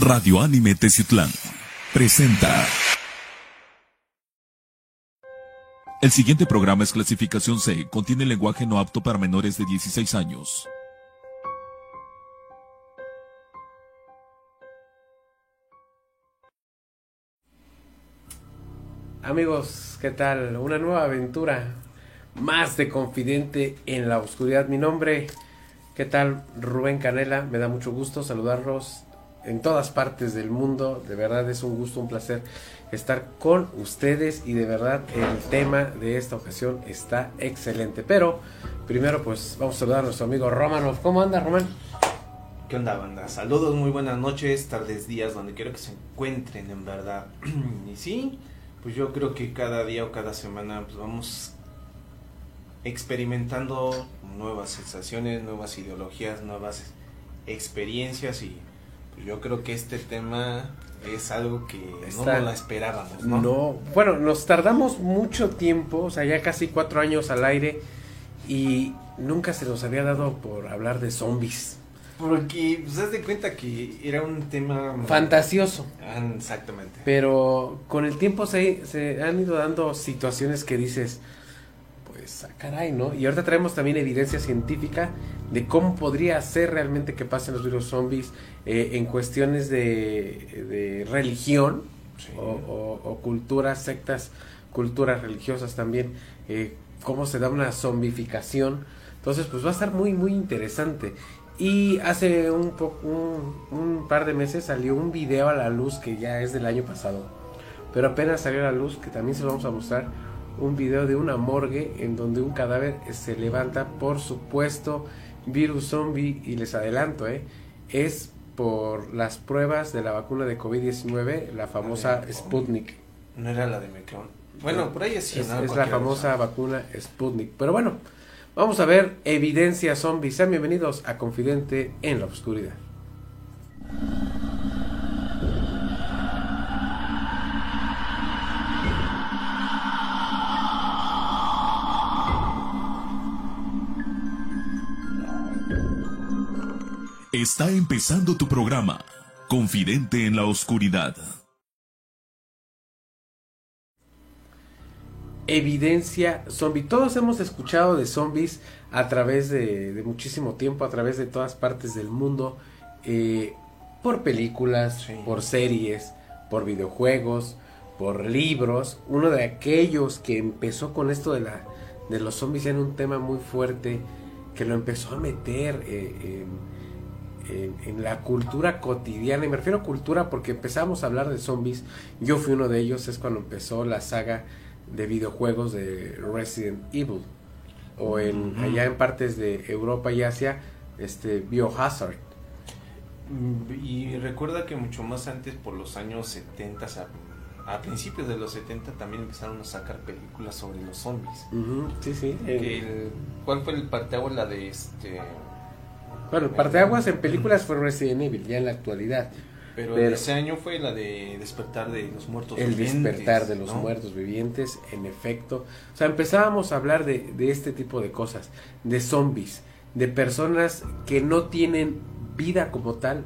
Radio Anime Teciutlán presenta. El siguiente programa es clasificación C, contiene lenguaje no apto para menores de 16 años. Amigos, ¿qué tal? Una nueva aventura más de Confidente en la Oscuridad. Mi nombre, ¿qué tal? Rubén Canela, me da mucho gusto saludarlos en todas partes del mundo. De verdad es un gusto, un placer estar con ustedes y de verdad el tema de esta ocasión está excelente. Pero primero pues vamos a saludar a nuestro amigo Romanov. ¿Cómo anda Román? ¿Qué onda banda? Saludos, muy buenas noches, tardes, días, donde quiero que se encuentren en verdad. y sí, pues yo creo que cada día o cada semana pues vamos experimentando nuevas sensaciones, nuevas ideologías, nuevas experiencias y yo creo que este tema es algo que no Está- la esperábamos, ¿no? No, bueno, nos tardamos mucho tiempo, o sea, ya casi cuatro años al aire y nunca se nos había dado por hablar de zombies. Porque, pues, haz de cuenta que era un tema... Fantasioso. Ah, exactamente. Pero con el tiempo se, se han ido dando situaciones que dices, pues, ah, caray, ¿no? Y ahorita traemos también evidencia científica de cómo podría ser realmente que pasen los virus zombies eh, en cuestiones de, de religión Sí. o, o- o culturas, sectas, culturas religiosas también, eh, cómo se da una zombificación. Entonces, pues va a estar muy, muy interesante. Y hace un, un par de meses salió un video a la luz que ya es del año pasado. Pero apenas salió a la luz, que también se lo vamos a mostrar, un video de una morgue en donde un cadáver se levanta por supuesto virus zombie. Y les adelanto, ¿eh? es por las pruebas de la vacuna de COVID-19, la famosa de- Sputnik. No era la de Meclón. Bueno, por ahí Es, ¿no? es la famosa cosa. vacuna Sputnik. Pero bueno, vamos a ver evidencia zombie. Sean bienvenidos a Confidente en la Oscuridad. Está empezando tu programa, Confidente en la Oscuridad. Evidencia zombie. Todos hemos escuchado de zombies a través de, de muchísimo tiempo, a través de todas partes del mundo, eh, por películas, Sí. por series, por videojuegos, por libros. Uno de aquellos que empezó con esto de, la, de los zombies en un tema muy fuerte, que lo empezó a meter eh, en, en- en la cultura cotidiana. Y me refiero a cultura porque empezamos a hablar de zombies. Yo fui uno de ellos, es cuando empezó la saga de videojuegos de Resident Evil. O en, allá en partes de Europa y Asia, este Biohazard. Mm, Y recuerda que mucho más antes, por los años 70, a, a principios de los 70, también empezaron a sacar películas sobre los zombies. Sí, sí. El- ¿Cuál fue el parteaguas? La de este. Bueno, el parteaguas en películas fue Resident Evil, ya en la actualidad. Pero, ese año fue la de Despertar de los Muertos El Vivientes, despertar de los ¿no? muertos vivientes, en efecto. O sea, empezábamos a hablar de, de este tipo de cosas, de zombies, de personas que no tienen vida como tal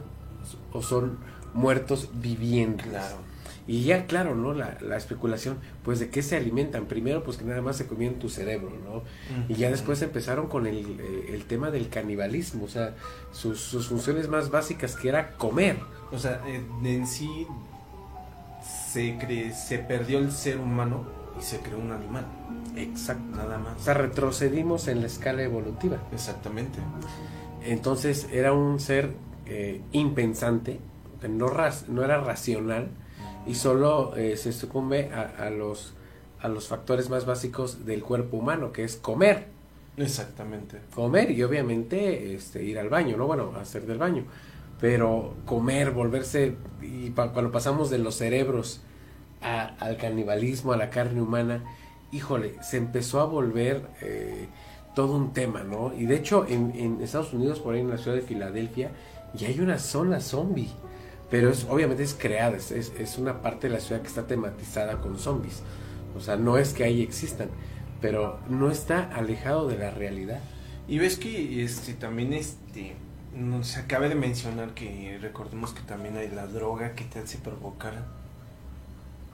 o son muertos vivientes. Claro. Y ya, claro, ¿no? La, la especulación, pues de qué se alimentan. Primero, pues que nada más se comían tu cerebro, ¿no? Y ya después empezaron con el, eh, el tema del canibalismo, o sea, sus, sus funciones más básicas que era comer. O sea, eh, en sí se, cre- se perdió el ser humano y se creó un animal. Exacto. Nada O más. sea, retrocedimos en la escala evolutiva. Exactamente. Entonces era un ser eh, impensante, no, no era racional y solo eh, se sucumbe a, a los, a los factores más básicos del cuerpo humano, que es comer. Exactamente. Comer y obviamente este, ir al baño, ¿no? Bueno, hacer del baño. Pero comer, volverse, y pa- cuando pasamos de los cerebros a- al canibalismo, a la carne humana, híjole, se empezó a volver eh, todo un tema, ¿no? Y de hecho en, en Estados Unidos, por ahí en la ciudad de Filadelfia, ya hay una zona zombie. Pero es, obviamente es creada, es, es- es una parte de la ciudad que está tematizada con zombies. O sea, no es que ahí existan, pero no está alejado de la realidad. Y ves que este también este se acabe de mencionar que recordemos que también hay la droga que te hace provocar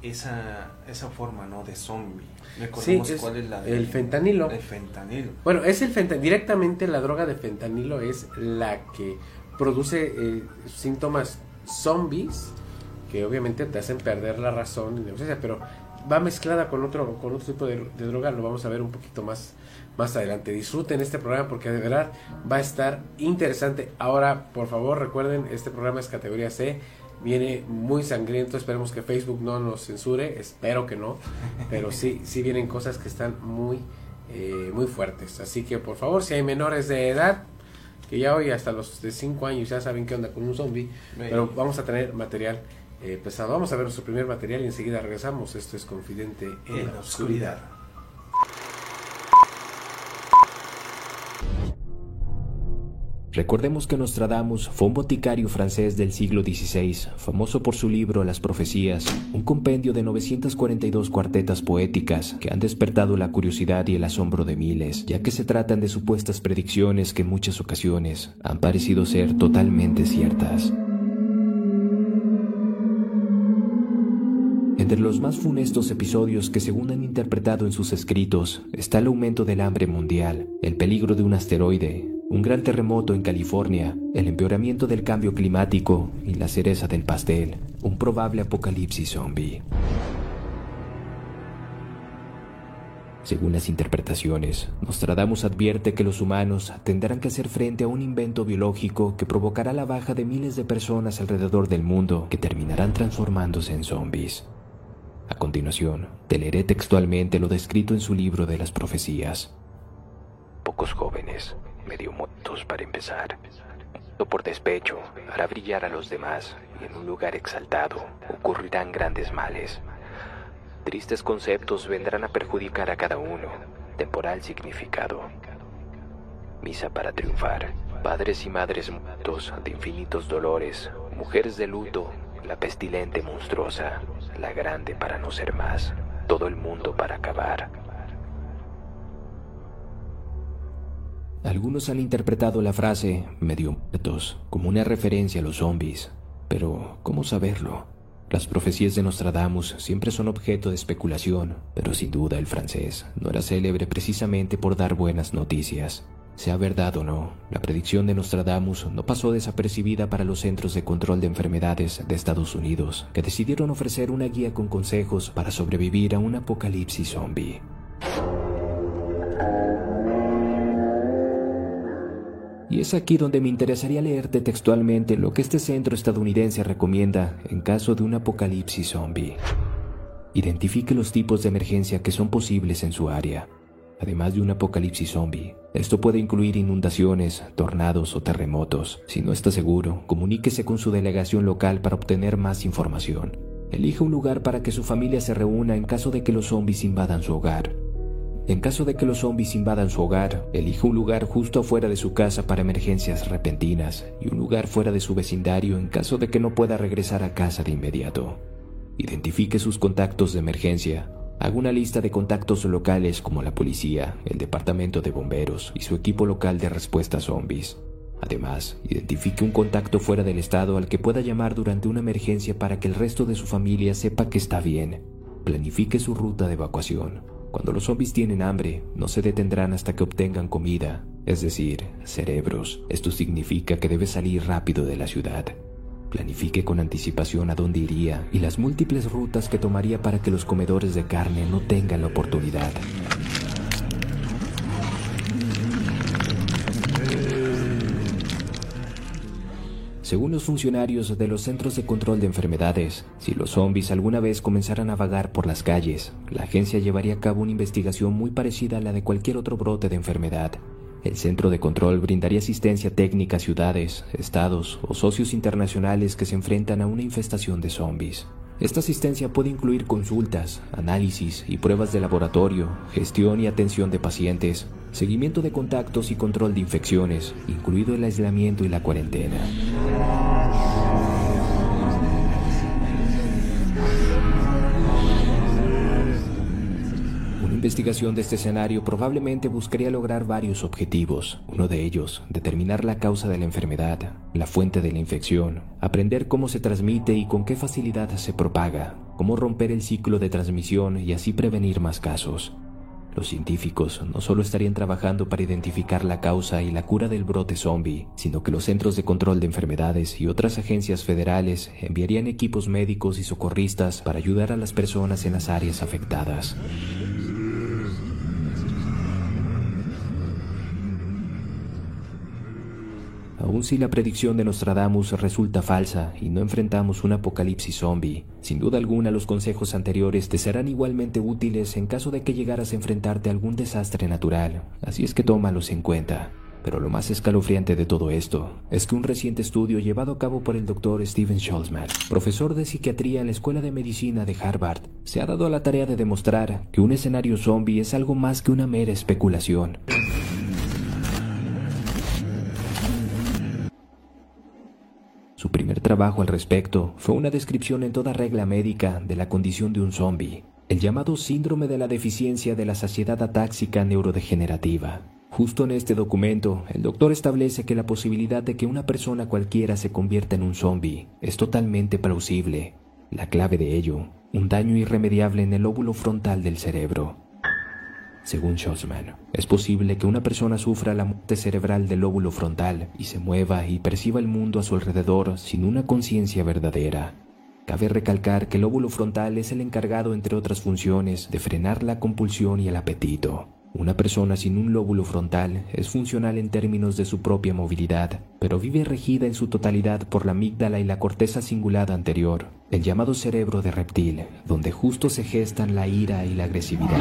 esa, esa forma, ¿no? De zombie. Recordemos cuál es la El fentanilo. El fentanilo. Bueno, es el fentanilo. Directamente la droga de fentanilo es la que produce eh, síntomas zombies que obviamente te hacen perder la razón y la pero va mezclada con otro con otro tipo de, droga lo vamos a ver un poquito más más adelante disfruten este programa porque de verdad va a estar interesante ahora por favor recuerden este programa es categoría C viene muy sangriento. Esperemos que Facebook no nos censure, espero que no, pero sí, sí vienen cosas que están muy, eh, muy fuertes. Así que por favor, si hay menores de edad, que ya hoy hasta los de 5 años ya saben qué onda con un zombie, pero vamos a tener material eh, pesado. Vamos a ver nuestro primer material y enseguida regresamos. Esto es Confidente en, la oscuridad. Recordemos que Nostradamus fue un boticario francés del siglo XVI, famoso por su libro Las Profecías, un compendio de 942 cuartetas poéticas que han despertado la curiosidad y el asombro de miles, ya que se tratan de supuestas predicciones que en muchas ocasiones han parecido ser totalmente ciertas. Entre los más funestos episodios que según han interpretado en sus escritos está el aumento del hambre mundial, el peligro de un asteroide, un gran terremoto en California, el empeoramiento del cambio climático y la cereza del pastel, un probable apocalipsis zombie. Según las interpretaciones, Nostradamus advierte que los humanos tendrán que hacer frente a un invento biológico que provocará la baja de miles de personas alrededor del mundo que terminarán transformándose en zombies. A continuación, te leeré textualmente lo descrito en su libro de las profecías. Pocos jóvenes medio muertos para empezar. Por despecho hará brillar a los demás. Y en un lugar exaltado ocurrirán grandes males. Tristes conceptos vendrán a perjudicar a cada uno, temporal significado. Misa para triunfar, padres y madres muertos de infinitos dolores, mujeres de luto, la pestilente monstruosa, la grande para no ser más, todo el mundo para acabar Algunos han interpretado la frase medio muertos como una referencia a los zombies, pero ¿cómo saberlo? Las profecías de Nostradamus siempre son objeto de especulación, pero sin duda el francés no era célebre precisamente por dar buenas noticias. Sea verdad o no, la predicción de Nostradamus no pasó desapercibida para los Centros de Control de Enfermedades de Estados Unidos, que decidieron ofrecer una guía con consejos para sobrevivir a un apocalipsis zombie. Y es aquí donde me interesaría leerte textualmente lo que este centro estadounidense recomienda en caso de un apocalipsis zombie. Identifique los tipos de emergencia que son posibles en su área, además de un apocalipsis zombie. Esto puede incluir inundaciones, tornados o terremotos. Si no está seguro, comuníquese con su delegación local para obtener más información. Elija un lugar para que su familia se reúna en caso de que los zombies invadan su hogar. En caso de que los zombies invadan su hogar, elija un lugar justo afuera de su casa para emergencias repentinas y un lugar fuera de su vecindario en caso de que no pueda regresar a casa de inmediato. Identifique sus contactos de emergencia. Haga una lista de contactos locales como la policía, el departamento de bomberos y su equipo local de respuesta a zombies. Además, identifique un contacto fuera del estado al que pueda llamar durante una emergencia para que el resto de su familia sepa que está bien. Planifique su ruta de evacuación. Cuando los zombies tienen hambre, no se detendrán hasta que obtengan comida, es decir, cerebros. Esto significa que debe salir rápido de la ciudad. Planifique con anticipación a dónde iría y las múltiples rutas que tomaría para que los comedores de carne no tengan la oportunidad. Según los funcionarios de los Centros de Control de Enfermedades, si los zombies alguna vez comenzaran a vagar por las calles, la agencia llevaría a cabo una investigación muy parecida a la de cualquier otro brote de enfermedad. El centro de control brindaría asistencia técnica a ciudades, estados o socios internacionales que se enfrentan a una infestación de zombies. Esta asistencia puede incluir consultas, análisis y pruebas de laboratorio, gestión y atención de pacientes, seguimiento de contactos y control de infecciones, incluido el aislamiento y la cuarentena. Investigación de este escenario probablemente buscaría lograr varios objetivos. Uno de ellos, determinar la causa de la enfermedad, la fuente de la infección, aprender cómo se transmite y con qué facilidad se propaga, cómo romper el ciclo de transmisión y así prevenir más casos. Los científicos no solo estarían trabajando para identificar la causa y la cura del brote zombie, sino que los Centros de Control de Enfermedades y otras agencias federales enviarían equipos médicos y socorristas para ayudar a las personas en las áreas afectadas. Aun si la predicción de Nostradamus resulta falsa y no enfrentamos un apocalipsis zombie, sin duda alguna los consejos anteriores te serán igualmente útiles en caso de que llegaras a enfrentarte a algún desastre natural, así es que tómalos en cuenta. Pero lo más escalofriante de todo esto es que un reciente estudio llevado a cabo por el doctor Steven Schultzman, profesor de psiquiatría en la Escuela de Medicina de Harvard, se ha dado a la tarea de demostrar que un escenario zombie es algo más que una mera especulación. Su primer trabajo al respecto fue una descripción en toda regla médica de la condición de un zombie, el llamado síndrome de la deficiencia de la saciedad atáxica neurodegenerativa. Justo en este documento, el doctor establece que la posibilidad de que una persona cualquiera se convierta en un zombie es totalmente plausible. La clave de ello, un daño irremediable en el óvulo frontal del cerebro. Según Schultzman, es posible que una persona sufra la muerte cerebral del lóbulo frontal y se mueva y perciba el mundo a su alrededor sin una conciencia verdadera. Cabe recalcar que el lóbulo frontal es el encargado, entre otras funciones, de frenar la compulsión y el apetito. Una persona sin un lóbulo frontal es funcional en términos de su propia movilidad, pero vive regida en su totalidad por la amígdala y la corteza cingulada anterior, el llamado cerebro de reptil, donde justo se gestan la ira y la agresividad.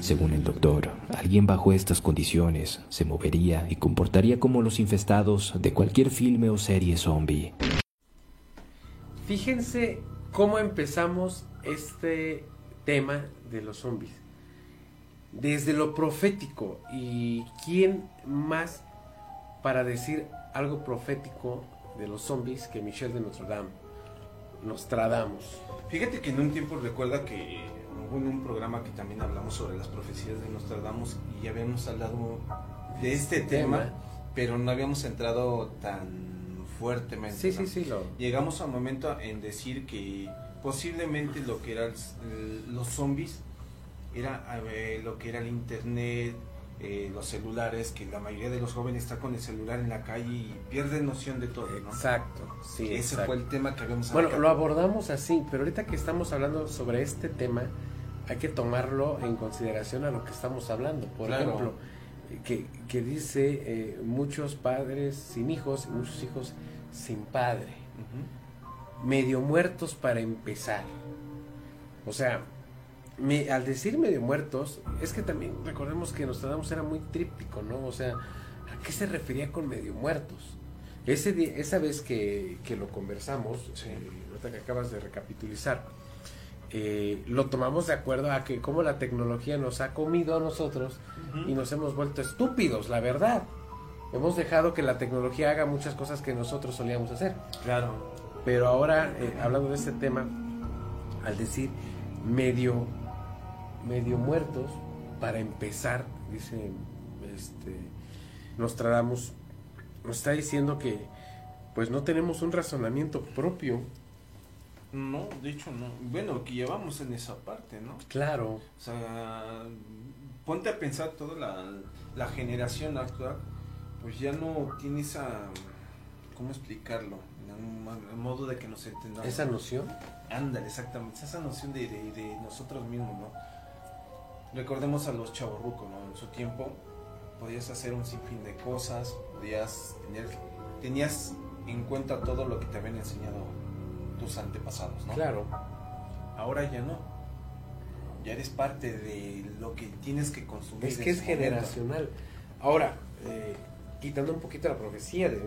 Según el doctor, alguien bajo estas condiciones se movería y comportaría como los infestados de cualquier filme o serie zombie. Fíjense cómo empezamos este tema de los zombies. Desde lo profético. ¿Y quién más para decir algo profético de los zombies que Michel de Notre Dame? Nostradamus. Fíjate que en un tiempo recuerda que hubo un programa que también hablamos sobre las profecías de Nostradamus y ya habíamos hablado de este tema, pero no habíamos entrado tan fuertemente. Sí, sí, sí. Llegamos a un momento en decir que posiblemente lo que eran los zombies era lo que era el internet, eh, los celulares, que la mayoría de los jóvenes está con el celular en la calle y pierde noción de todo, ¿no? Exacto, sí. Ese fue el tema que habíamos Bueno, lo abordamos así, pero ahorita que estamos hablando sobre este tema, hay que tomarlo en consideración a lo que estamos hablando. Por ejemplo, que, que dice eh, muchos padres sin hijos y muchos hijos sin padre. Medio muertos para empezar. O sea, me, al decir medio muertos, es que también recordemos que Nostradamus era muy tríptico, ¿no? O sea, ¿a qué se refería con medio muertos? Ese esa vez que, que lo conversamos, eh, ahorita que acabas de recapitulizar, eh, lo tomamos de acuerdo a que como la tecnología nos ha comido a nosotros y nos hemos vuelto estúpidos, la verdad. Hemos dejado que la tecnología haga muchas cosas que nosotros solíamos hacer. Claro. Pero ahora, eh, hablando de este tema, al decir medio, medio muertos, para empezar, dice este, Nostradamus, nos está diciendo que pues no tenemos un razonamiento propio no, de hecho no. Bueno, que llevamos en esa parte, ¿no? Claro. O sea, ponte a pensar toda la, generación actual, pues ya no tiene esa, ¿cómo explicarlo? En modo de que nos entendamos. ¿Esa noción? Ándale, exactamente. Esa noción de, de, nosotros mismos, ¿no? Recordemos a los chavorrucos, ¿no? En su tiempo podías hacer un sinfín de cosas, podías tener, tenías en cuenta todo lo que te habían enseñado tus antepasados, ¿no? Claro. Ahora ya no. Ya eres parte de lo que tienes que consumir. Es que es generacional. Ahora, eh, quitando un poquito la profecía, de,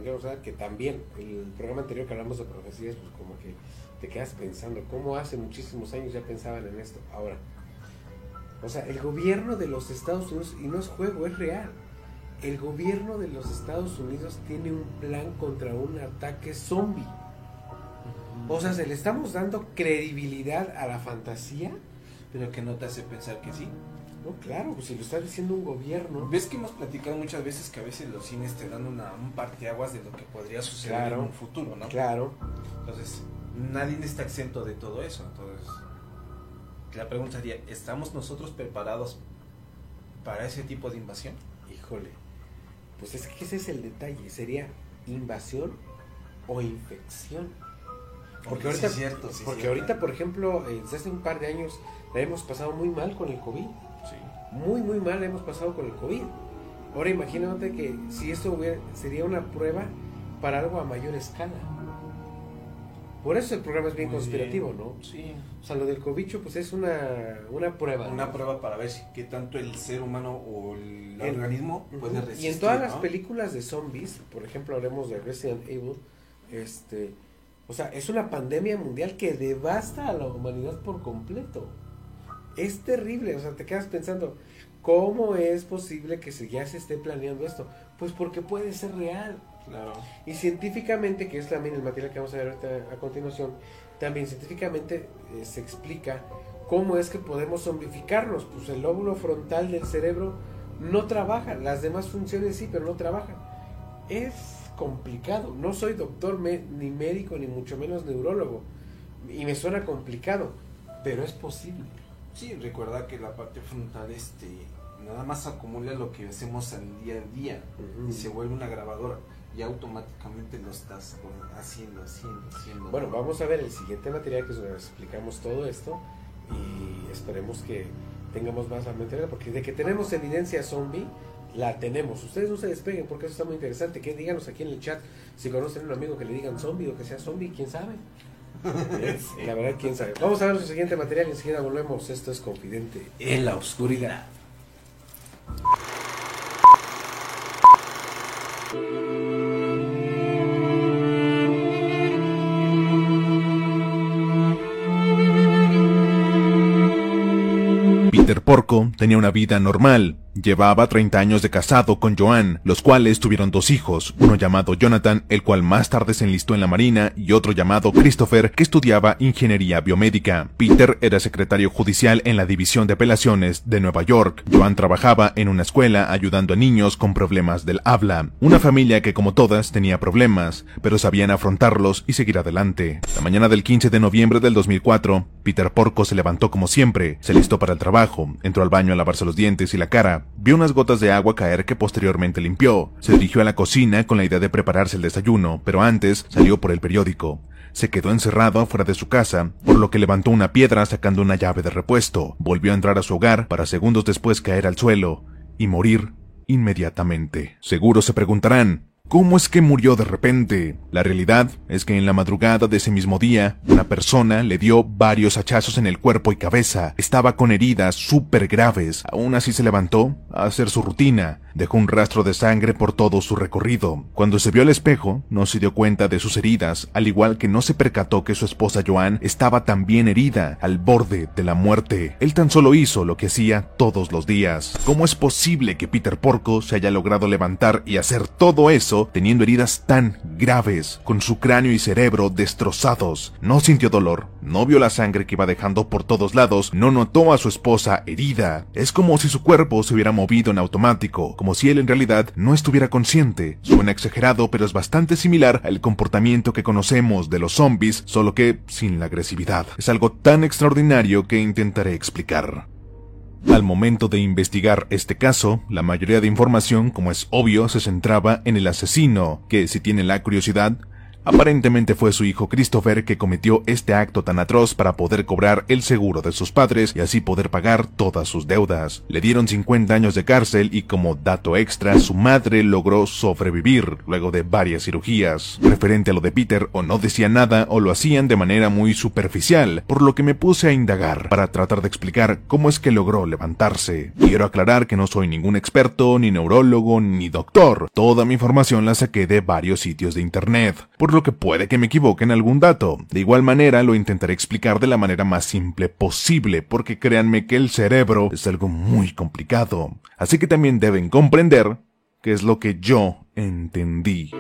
que también el programa anterior que hablamos de profecías, pues como que te quedas pensando, ¿cómo hace muchísimos años ya pensaban en esto? Ahora, o sea, el gobierno de los Estados Unidos, y no es juego, es real, el gobierno de los Estados Unidos tiene un plan contra un ataque zombie. O sea, ¿se le estamos dando credibilidad a la fantasía? Pero que no te hace pensar que sí. No, claro, pues si lo está diciendo un gobierno. Ves que hemos platicado muchas veces que a veces los cines te dan una, un parteaguas de lo que podría suceder Claro. en un futuro, ¿no? Claro. Entonces, nadie está exento de todo eso. Entonces, la pregunta sería, ¿estamos nosotros preparados para ese tipo de invasión? Híjole. Pues es que ese es el detalle. Sería invasión o infección. Porque Sí, ahorita, es cierto, sí, porque cierto. ahorita, por ejemplo, eh, desde hace un par de años la hemos pasado muy mal con el COVID. Sí. Muy, muy mal la hemos pasado con el COVID. Ahora imagínate que si esto hubiera, sería una prueba para algo a mayor escala. Por eso el programa es bien Muy conspirativo, bien. ¿no? Sí. O sea, lo del cobicho pues es una, una prueba. Una ¿no? prueba para ver si qué tanto el ser humano o el En- organismo puede resistir. Y en todas las ¿no? películas de zombies, por ejemplo, hablemos de Resident Evil, este, o sea, es una pandemia mundial que devasta a la humanidad por completo. Es terrible, o sea, te quedas pensando, ¿cómo es posible que se, ya se esté planeando esto? Pues porque puede ser real. Claro. Y científicamente, que es también el material que vamos a ver ahorita a continuación, también científicamente eh, se explica cómo es que podemos zombificarnos. Pues el lóbulo frontal del cerebro no trabaja, las demás funciones sí, pero no trabajan. Es complicado. No soy doctor me- ni médico, ni mucho menos neurólogo. Y me suena complicado, pero es posible. Sí, recuerda que la parte frontal este nada más acumula lo que hacemos al día a día y se vuelve una grabadora y automáticamente lo estás haciendo, haciendo, haciendo. Bueno, vamos a ver el siguiente material que explicamos todo esto y esperemos que tengamos más material porque de que tenemos evidencia zombie la tenemos. Ustedes no se despeguen porque eso está muy interesante. Que díganos aquí en el chat si conocen a un amigo que le digan zombie o que sea zombie, quién sabe. Eh, La verdad, quién sabe. Vamos a ver nuestro siguiente material y enseguida volvemos. Esto es Confidente en la Oscuridad. Porco tenía una vida normal. Llevaba 30 años de casado con Joan, los cuales tuvieron dos hijos, uno llamado Jonathan, el cual más tarde se enlistó en la Marina, y otro llamado Christopher, que estudiaba ingeniería biomédica. Peter era secretario judicial en la División de Apelaciones de Nueva York. Joan trabajaba en una escuela ayudando a niños con problemas del habla. Una familia que como todas tenía problemas, pero sabían afrontarlos y seguir adelante. La mañana del 15 de noviembre del 2004, Peter Porco se levantó como siempre, se listó para el trabajo, entró al baño a lavarse los dientes y la cara, vio unas gotas de agua caer que posteriormente limpió, se dirigió a la cocina con la idea de prepararse el desayuno, pero antes salió por el periódico. Se quedó encerrado afuera de su casa, por lo que levantó una piedra sacando una llave de repuesto, volvió a entrar a su hogar para segundos después caer al suelo y morir inmediatamente. Seguro se preguntarán, ¿Cómo es que murió de repente? La realidad es que en la madrugada de ese mismo día, una persona le dio varios hachazos en el cuerpo y cabeza. Estaba con heridas súper graves. Aún así se levantó a hacer su rutina. Dejó un rastro de sangre por todo su recorrido. Cuando se vio al espejo, no se dio cuenta de sus heridas, al igual que no se percató que su esposa Joan estaba también herida, al borde de la muerte. Él tan solo hizo lo que hacía todos los días. ¿Cómo es posible que Peter Porco se haya logrado levantar y hacer todo eso teniendo heridas tan graves, con su cráneo y cerebro destrozados? No sintió dolor, no vio la sangre que iba dejando por todos lados, no notó a su esposa herida. Es como si su cuerpo se hubiera movido en automático, como si él en realidad no estuviera consciente. Suena exagerado, pero es bastante similar al comportamiento que conocemos de los zombies, solo que sin la agresividad. Es algo tan extraordinario que intentaré explicar. Al momento de investigar este caso, la mayoría de información, como es obvio, se centraba en el asesino, que si tiene la curiosidad, Aparentemente fue su hijo Christopher que cometió este acto tan atroz para poder cobrar el seguro de sus padres y así poder pagar todas sus deudas. Le dieron 50 años de cárcel y como dato extra, su madre logró sobrevivir luego de varias cirugías. Referente a lo de Peter, o no decía nada o lo hacían de manera muy superficial, por lo que me puse a indagar para tratar de explicar cómo es que logró levantarse. Quiero aclarar que no soy ningún experto, ni neurólogo, ni doctor. Toda mi información la saqué de varios sitios de internet, lo que puede que me equivoque en algún dato. De igual manera lo intentaré explicar de la manera más simple posible, porque créanme que el cerebro es algo muy complicado. Así que también deben comprender qué es lo que yo entendí.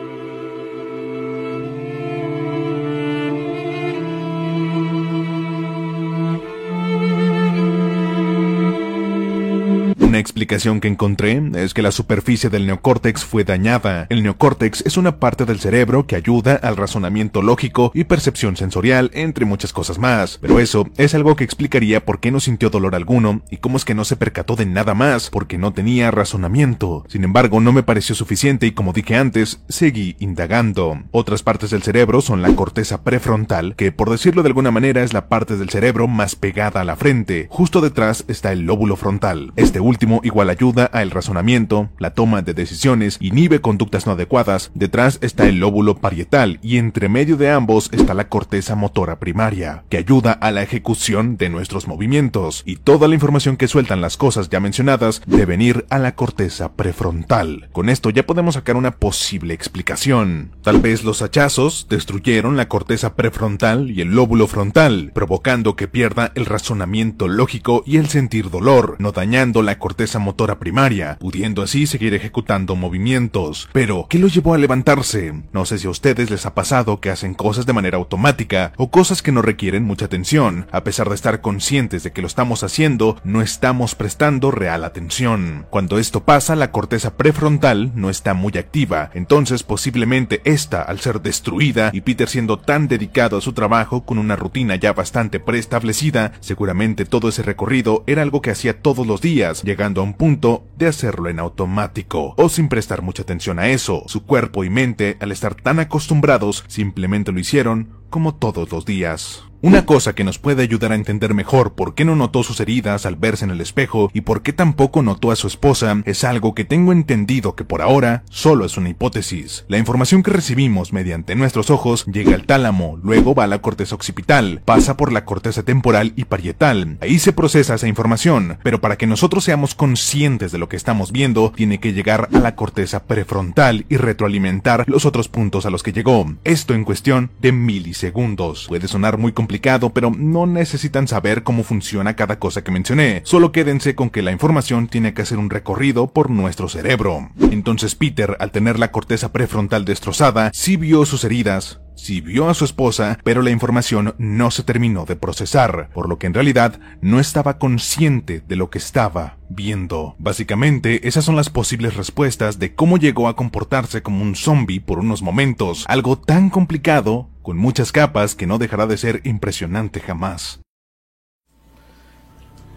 Explicación que encontré es que la superficie del neocórtex fue dañada. El neocórtex es una parte del cerebro que ayuda al razonamiento lógico y percepción sensorial, entre muchas cosas más. Pero eso es algo que explicaría por qué no sintió dolor alguno y cómo es que no se percató de nada más, porque no tenía razonamiento. Sin embargo, no me pareció suficiente y como dije antes, seguí indagando. Otras partes del cerebro son la corteza prefrontal, que por decirlo de alguna manera es la parte del cerebro más pegada a la frente. Justo detrás está el lóbulo frontal. Este último igual ayuda al razonamiento, la toma de decisiones, inhibe conductas no adecuadas. Detrás está el lóbulo parietal y entre medio de ambos está la corteza motora primaria, que ayuda a la ejecución de nuestros movimientos. Y toda la información que sueltan las cosas ya mencionadas deben ir a la corteza prefrontal. Con esto ya podemos sacar una posible explicación. Tal vez los hachazos destruyeron la corteza prefrontal y el lóbulo frontal, provocando que pierda el razonamiento lógico y el sentir dolor, no dañando la corteza motora primaria, pudiendo así seguir ejecutando movimientos. Pero, ¿qué lo llevó a levantarse? No sé si a ustedes les ha pasado que hacen cosas de manera automática o cosas que no requieren mucha atención. A pesar de estar conscientes de que lo estamos haciendo, no estamos prestando real atención. Cuando esto pasa, la corteza prefrontal no está muy activa, entonces posiblemente esta, al ser destruida y Peter siendo tan dedicado a su trabajo con una rutina ya bastante preestablecida, seguramente todo ese recorrido era algo que hacía todos los días, a un punto de hacerlo en automático, o sin prestar mucha atención a eso. Su cuerpo y mente, al estar tan acostumbrados, simplemente lo hicieron como todos los días. Una cosa que nos puede ayudar a entender mejor por qué no notó sus heridas al verse en el espejo y por qué tampoco notó a su esposa es algo que tengo entendido que por ahora solo es una hipótesis. La información que recibimos mediante nuestros ojos llega al tálamo, luego va a la corteza occipital, pasa por la corteza temporal y parietal. Ahí se procesa esa información, pero para que nosotros seamos conscientes de lo que estamos viendo, tiene que llegar a la corteza prefrontal y retroalimentar los otros puntos a los que llegó. Esto en cuestión de milisegundos. Puede sonar muy complicado pero no necesitan saber cómo funciona cada cosa que mencioné. Solo quédense con que la información tiene que hacer un recorrido por nuestro cerebro. Entonces Peter, al tener la corteza prefrontal destrozada, sí vio sus heridas, sí vio a su esposa, pero la información no se terminó de procesar, por lo que en realidad no estaba consciente de lo que estaba viendo. Básicamente, esas son las posibles respuestas de cómo llegó a comportarse como un zombie por unos momentos, algo tan complicado con muchas capas que no dejará de ser impresionante jamás.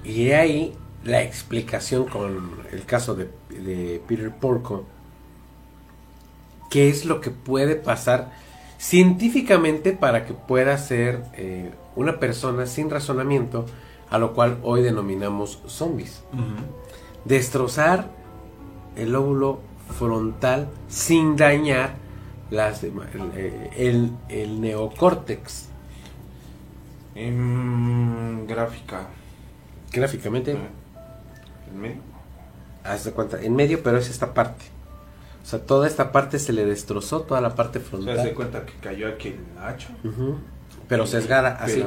Y ahí la explicación con el caso de, Peter Porco. ¿Qué es lo que puede pasar científicamente para que pueda ser eh, una persona sin razonamiento, a lo cual hoy denominamos zombies? Destrozar el óvulo frontal sin dañar las el, el, neocórtex. En gráfica. Gráficamente. En medio. Haz de cuenta, en medio, pero es esta parte. O sea, toda esta parte se le destrozó, toda la parte frontal. Se cuenta que cayó aquí el hacha. Pero sesgada, así.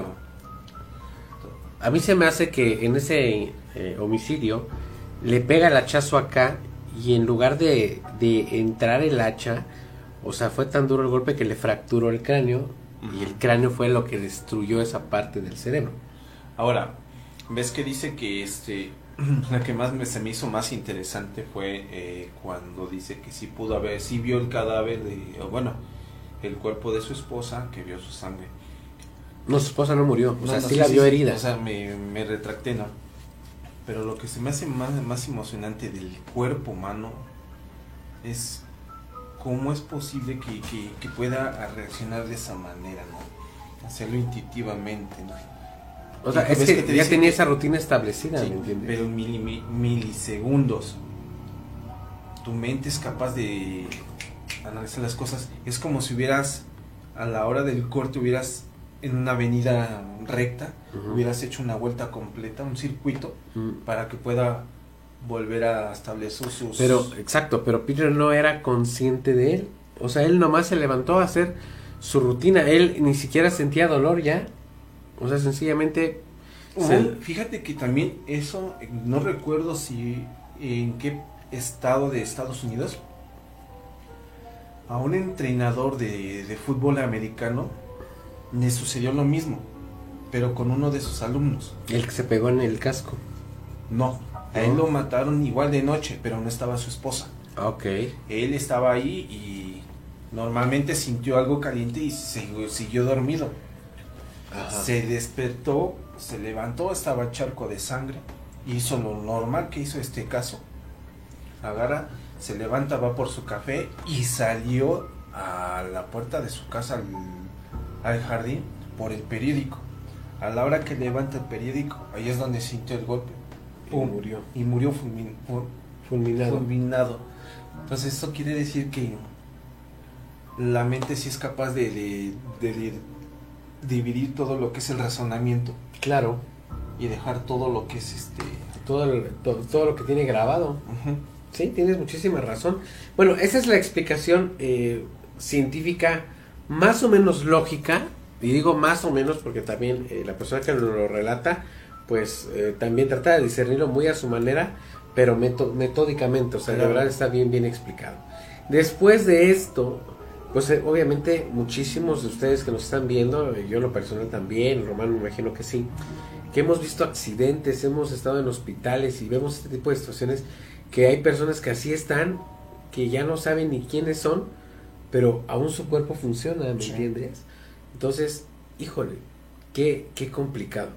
A mí se me hace que en ese eh, homicidio le pega el hachazo acá y en lugar de, de entrar el hacha, o sea, fue tan duro el golpe que le fracturó el cráneo y el cráneo fue lo que destruyó esa parte del cerebro. Ahora, ves que dice que este la que más me, se me hizo más interesante fue eh, cuando dice que sí pudo haber, sí vio el cadáver de, bueno, el cuerpo de su esposa, que vio su sangre. No, su esposa no murió, o sea, sí la vio herida. O sea, me, me retracté, ¿no? Pero lo que se me hace más, más emocionante del cuerpo humano es cómo es posible que, que, pueda reaccionar de esa manera, ¿no? Hacerlo intuitivamente, ¿no? O sea, es que, ya tenía esa rutina establecida, ¿me entiendes? Pero en milisegundos. Tu mente es capaz de analizar las cosas. Es como si hubieras, a la hora del corte, hubieras en una avenida recta, hubieras hecho una vuelta completa, un circuito, para que pueda volver a establecer sus... Pero, exacto, pero Peter no era consciente de él. O sea, él nomás se levantó a hacer su rutina. Él ni siquiera sentía dolor ya. O sea, sencillamente... Fíjate que también eso, no recuerdo si en qué estado de Estados Unidos, a un entrenador de, de fútbol americano le sucedió lo mismo, pero con uno de sus alumnos. El que se pegó en el casco. No, A él lo mataron igual de noche, pero no estaba su esposa. Ok. Él estaba ahí y normalmente sintió algo caliente y siguió, siguió dormido. Ajá. Se despertó, se levantó, estaba charco de sangre. Hizo lo normal que hizo este caso. Agarra, se levanta, va por su café y salió a la puerta de su casa al, al jardín por el periódico. A la hora que levanta el periódico, ahí es donde sintió el golpe. Y murió. Y murió fulmin- fu- Fulminado. fulminado. Entonces eso quiere decir que la mente sí es capaz de, de- de- de dividir todo lo que es el razonamiento Claro. y dejar todo lo que es este... Todo, el- to- todo lo que tiene grabado. Sí, tienes muchísima razón. Bueno, esa es la explicación eh, científica más o menos lógica. Y digo más o menos porque también eh, la persona que nos lo relata, pues eh, también trata de discernirlo muy a su manera, pero meto- metódicamente. O sea, de Claro. verdad está bien, bien explicado. Después de esto, pues eh, obviamente muchísimos de ustedes que nos están viendo, eh, yo en lo personal también, Romano me imagino que sí, que hemos visto accidentes, hemos estado en hospitales y vemos este tipo de situaciones que hay personas que así están, que ya no saben ni quiénes son, pero aún su cuerpo funciona, ¿me Sí. entiendes? Entonces, híjole, qué, qué complicado.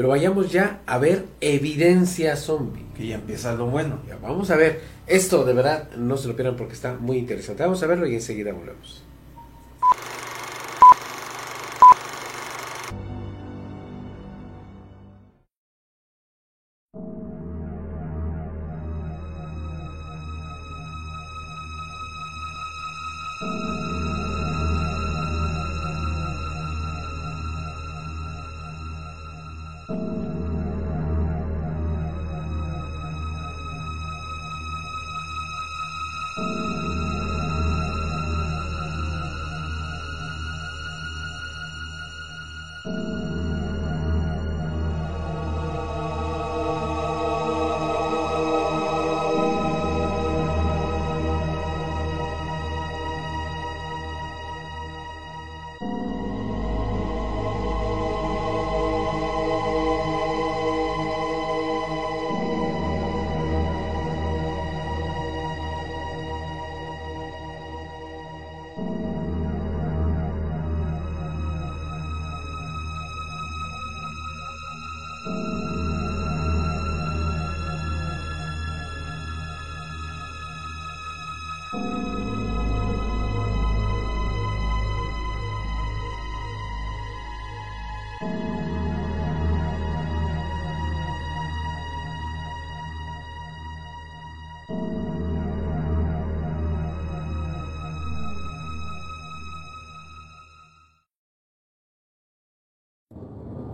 Pero vayamos ya a ver evidencia zombie. Que ya empieza lo bueno. Ya, vamos a ver, esto de verdad no se lo pierdan porque está muy interesante. Vamos a verlo y enseguida volvemos.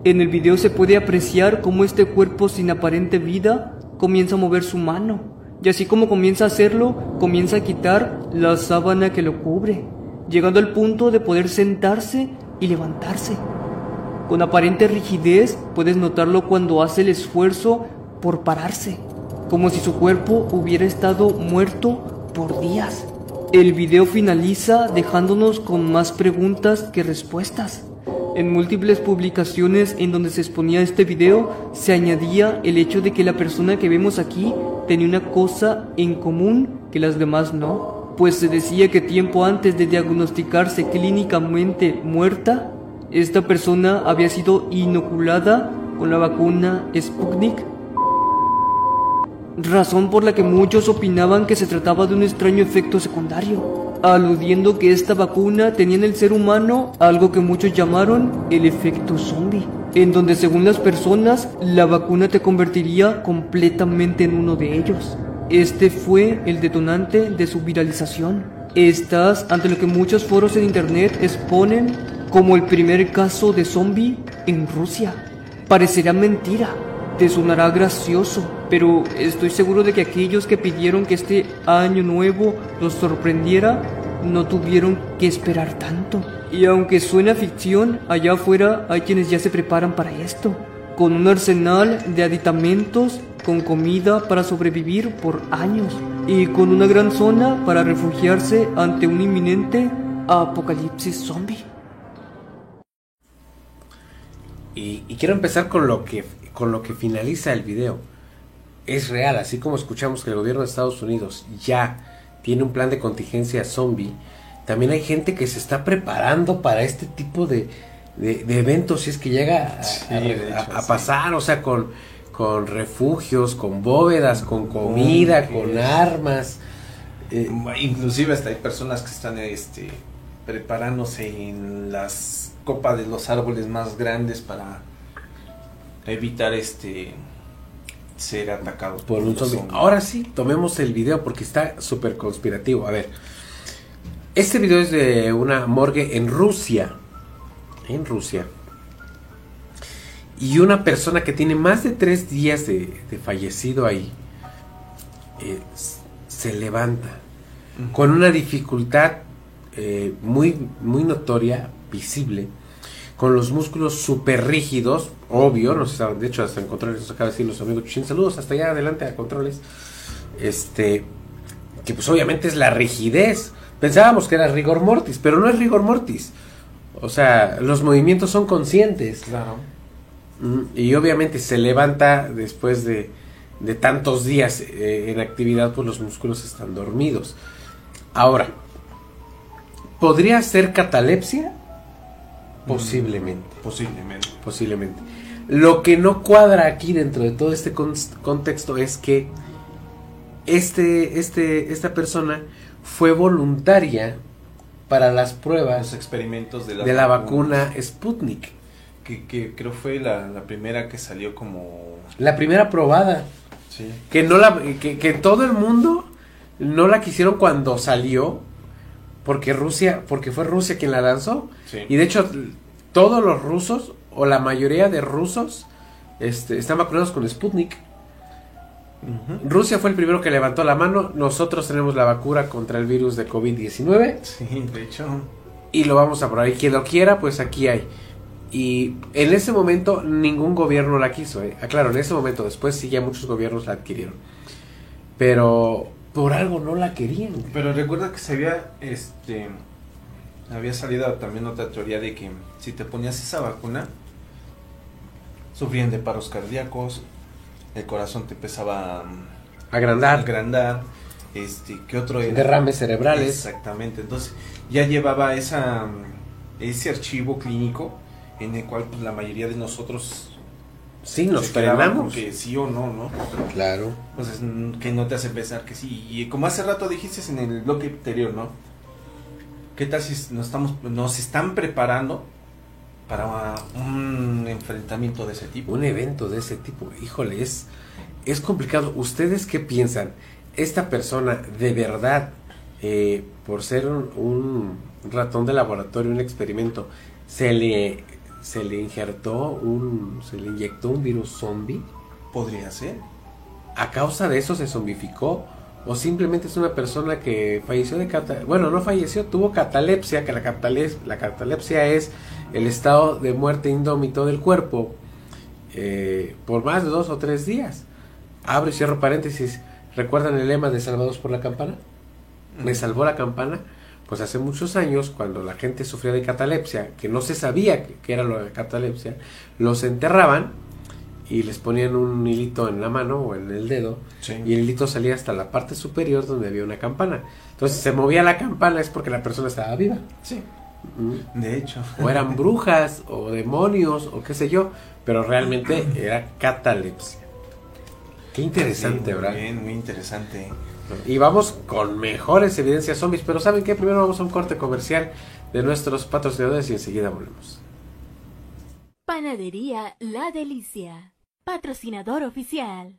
En el video se puede apreciar cómo este cuerpo sin aparente vida comienza a mover su mano, y así como comienza a hacerlo, comienza a quitar la sábana que lo cubre, llegando al punto de poder sentarse y levantarse. Con aparente rigidez puedes notarlo cuando hace el esfuerzo por pararse, como si su cuerpo hubiera estado muerto por días. El video finaliza dejándonos con más preguntas que respuestas. En múltiples publicaciones en donde se exponía este video se añadía el hecho de que la persona que vemos aquí tenía una cosa en común que las demás no, pues se decía que tiempo antes de diagnosticarse clínicamente muerta, esta persona había sido inoculada con la vacuna Sputnik. Razón por la que muchos opinaban que se trataba de un extraño efecto secundario, aludiendo que esta vacuna tenía en el ser humano algo que muchos llamaron el efecto zombie, en donde según las personas la vacuna te convertiría completamente en uno de ellos. Este fue el detonante de su viralización. Estás ante lo que muchos foros en internet exponen como el primer caso de zombie en Rusia. Parecerá mentira, te sonará gracioso, pero estoy seguro de que aquellos que pidieron que este año nuevo los sorprendiera no tuvieron que esperar tanto. Y aunque suena ficción, allá afuera hay quienes ya se preparan para esto, con un arsenal de aditamentos, con comida para sobrevivir por años y con una gran zona para refugiarse ante un inminente apocalipsis zombie. Y quiero empezar con lo que con lo que finaliza el video. es real, así como escuchamos que el gobierno de Estados Unidos ya tiene un plan de contingencia zombie, también hay gente que se está preparando para este tipo de, de, eventos si es que llega a, pasar, o sea, con, con refugios, con bóvedas, con comida, con armas. Eh, inclusive hasta hay personas que están este, preparándose en las copas de los árboles más grandes para evitar este ser atacados por, un zombie. Ahora sí, tomemos el video porque está súper conspirativo. A ver, este video es de una morgue en Rusia. En Rusia. Y una persona que tiene más de tres días de, fallecido ahí eh, se levanta con una dificultad eh, muy, muy notoria, visible, con los músculos súper rígidos, obvio, no sé, de hecho hasta en controles nos acaba de decir los amigos Chin, saludos hasta allá adelante a controles, este, que pues obviamente es la rigidez, pensábamos que era rigor mortis, pero no es rigor mortis, o sea, los movimientos son conscientes, claro, mm, y obviamente se levanta después de, de tantos días eh, en actividad, pues los músculos están dormidos. Ahora, ¿podría ser catalepsia? Posiblemente. Posiblemente. Posiblemente. Lo que no cuadra aquí dentro de todo este contexto es que este, este, esta persona fue voluntaria para las pruebas, los experimentos de la, de la vacuna Sputnik. Que, que, creo fue la, la, primera que salió como... La primera probada. Sí. Que, no la, que, que todo el mundo no la quisieron cuando salió porque Rusia, porque fue Rusia quien la lanzó. Y de hecho, todos los rusos, o la mayoría de rusos, este, están vacunados con Sputnik. Rusia fue el primero que levantó la mano. Nosotros tenemos la vacuna contra el virus de COVID-19. Sí, de hecho. Y lo vamos a probar. Y quien lo quiera, pues aquí hay. Y en ese momento ningún gobierno la quiso. ¿eh? Aclaro, en ese momento, después sí ya muchos gobiernos la adquirieron. Pero por algo no la querían. Pero recuerda que se había, este, había salido también otra teoría de que si te ponías esa vacuna, sufrían de paros cardíacos, el corazón te empezaba a agrandar, agrandar este, ¿qué otro era? Derrames cerebrales. Exactamente, entonces ya llevaba esa, ese archivo clínico en el cual pues, la mayoría de nosotros Sí, nos frenamos. Que sí o no, ¿no? Claro. Entonces, que no te hace pensar que sí. Y como hace rato dijiste en el bloque anterior, ¿no? ¿Qué tal si nos, estamos, nos están preparando para un enfrentamiento de ese tipo? Un evento de ese tipo. Híjole, es, es complicado. ¿Ustedes qué piensan? ¿Esta persona de verdad, eh, por ser un ratón de laboratorio, un experimento, se le se le injertó un, se le inyectó un virus zombie. Podría ser. A causa de eso se zombificó. O simplemente es una persona que falleció de catalepsia. Bueno, no falleció, tuvo catalepsia, que la, catalepsia, la catalepsia es el estado de muerte indómito del cuerpo eh, por más de dos o tres días. Abro y cierro paréntesis. ¿Recuerdan el lema de Salvados por la Campana? Me salvó la campana pues hace muchos años, cuando la gente sufría de catalepsia, que no se sabía que era lo de catalepsia, los enterraban y les ponían un hilito en la mano o en el dedo y el hilito salía hasta la parte superior donde había una campana. Entonces se movía la campana es porque la persona estaba viva. Sí. De hecho. O eran brujas o demonios o qué sé yo, pero realmente era catalepsia. Qué interesante, ¿verdad? Bien, muy interesante. Y vamos con mejores evidencias zombies. Pero ¿saben qué? Primero vamos a un corte comercial de nuestros patrocinadores y enseguida volvemos. Panadería La Delicia. Patrocinador oficial.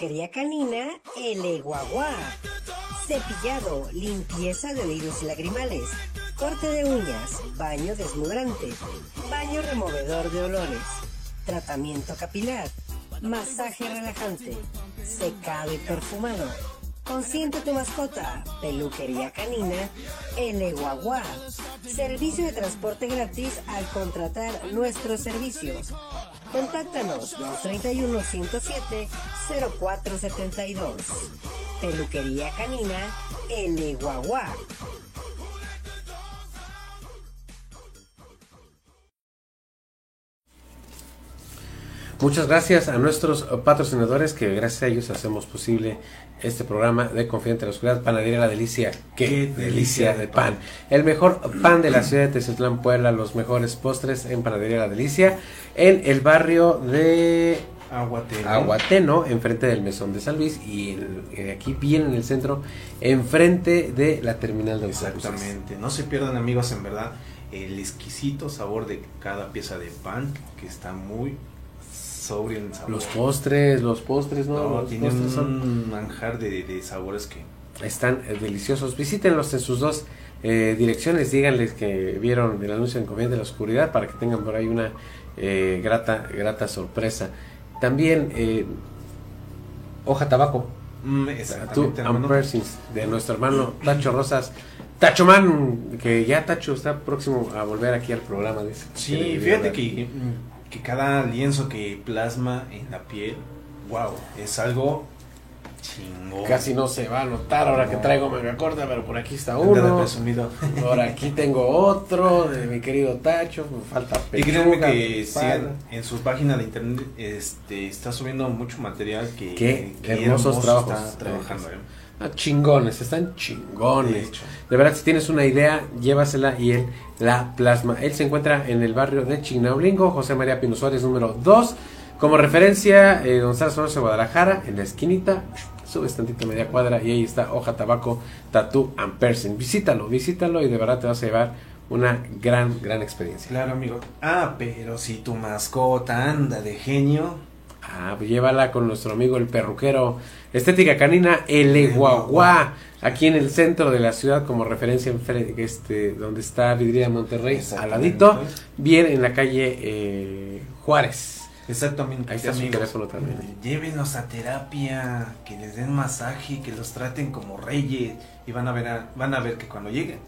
Peluquería canina El Eguaguá. Cepillado, limpieza de oídos y lagrimales, corte de uñas, baño desmudrante, baño removedor de olores, tratamiento capilar, masaje relajante, secado y perfumado. Consiente tu mascota, peluquería canina, El. Servicio de transporte gratis al contratar nuestros servicios. Contáctanos 231 107 0472. Peluquería Canina El. Muchas gracias a nuestros patrocinadores que gracias a ellos hacemos posible este programa de Confidente de la Oscuridad, Panadería La Delicia. ¡Qué, Qué delicia delicia de pan! El mejor pan de la ciudad de Teciutlán, Puebla, los mejores postres en Panadería La Delicia, en el barrio de Aguatero. Aguateno, enfrente del Mesón de San Luis y el- eh, aquí bien en el centro, enfrente de la terminal de autobuses. Exactamente. No se pierdan amigos, en verdad, el exquisito sabor de cada pieza de pan que está muy sobrio en sabor. Los postres, los postres, ¿no? No, los postres son- un manjar de, de sabores que Están eh, deliciosos. Visítenlos en sus dos eh, direcciones. Díganles que vieron el anuncio en Confidente de la Oscuridad para que tengan por ahí una eh, grata, grata sorpresa. También eh, Hoja Tabaco. Mm, Tú. Persons, de nuestro hermano Tacho Rosas. Tacho Man, que ya Tacho está próximo a volver aquí al programa. Dice. Sí, fíjate que, que cada lienzo que plasma en la piel, wow, es algo chingón. Casi no se va a notar ahora que traigo manga corta, pero por aquí está uno. presumido. Por aquí tengo otro de mi querido Tacho. Me falta Y créanme pechuga, que sigan en su página de internet este está subiendo mucho material que, Qué que hermosos hermoso trabajos. está trabajando. ¿eh? Ah, chingones, están De chingones. De verdad, si tienes una idea, llévasela y él la plasma. Él se encuentra en el barrio de Chignaulingo, José María Pino Suárez, número 2. Como referencia, eh, González Alonso, Guadalajara, en la esquinita. Subes tantito media cuadra y ahí está Hoja Tabaco Tattoo and Person. Visítalo, visítalo y de verdad te vas a llevar una gran, gran experiencia. Claro, amigo. Ah, pero si tu mascota anda de genio, Ah, pues llévala con nuestro amigo el perruquero. Estética canina El Eguaguá, aquí en el centro de la ciudad, como referencia en fre- este, donde está Vidriera Monterrey, al ladito, bien en la calle eh, Juárez. exactamente. Ahí está su amigos. teléfono también. Llévenlos a terapia, que les den masaje, que los traten como reyes y van a ver, a- van a ver que cuando lleguen,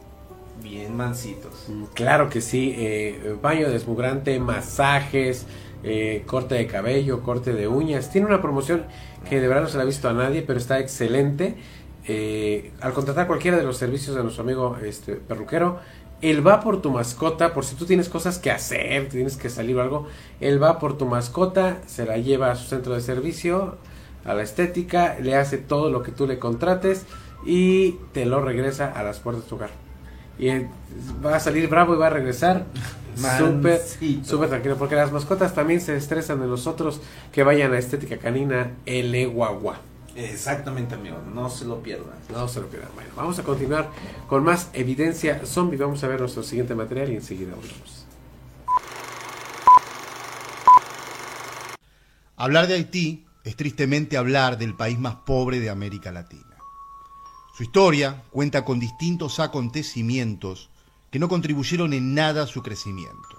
bien mansitos. Mm, Claro que sí, eh, baño desmugrante, masajes, eh, corte de cabello, corte de uñas. Tiene una promoción que de verdad no se la ha visto a nadie, pero está excelente. Eh, al contratar cualquiera de los servicios de nuestro amigo este perruquero, él va por tu mascota, por si tú tienes cosas que hacer, tienes que salir o algo, él va por tu mascota, se la lleva a su centro de servicio, a la estética, le hace todo lo que tú le contrates y te lo regresa a las puertas de tu hogar. Y va a salir bravo y va a regresar súper, tranquilo, porque las mascotas también se estresan de los otros que vayan a Estética Canina El Guagua. Exactamente, amigo, no se lo pierdan. No se lo pierdan. Bueno, vamos a continuar con más evidencia zombie. Vamos a ver nuestro siguiente material y enseguida volvemos. Hablar de Haití es tristemente hablar del país más pobre de América Latina. Su historia cuenta con distintos acontecimientos que no contribuyeron en nada a su crecimiento.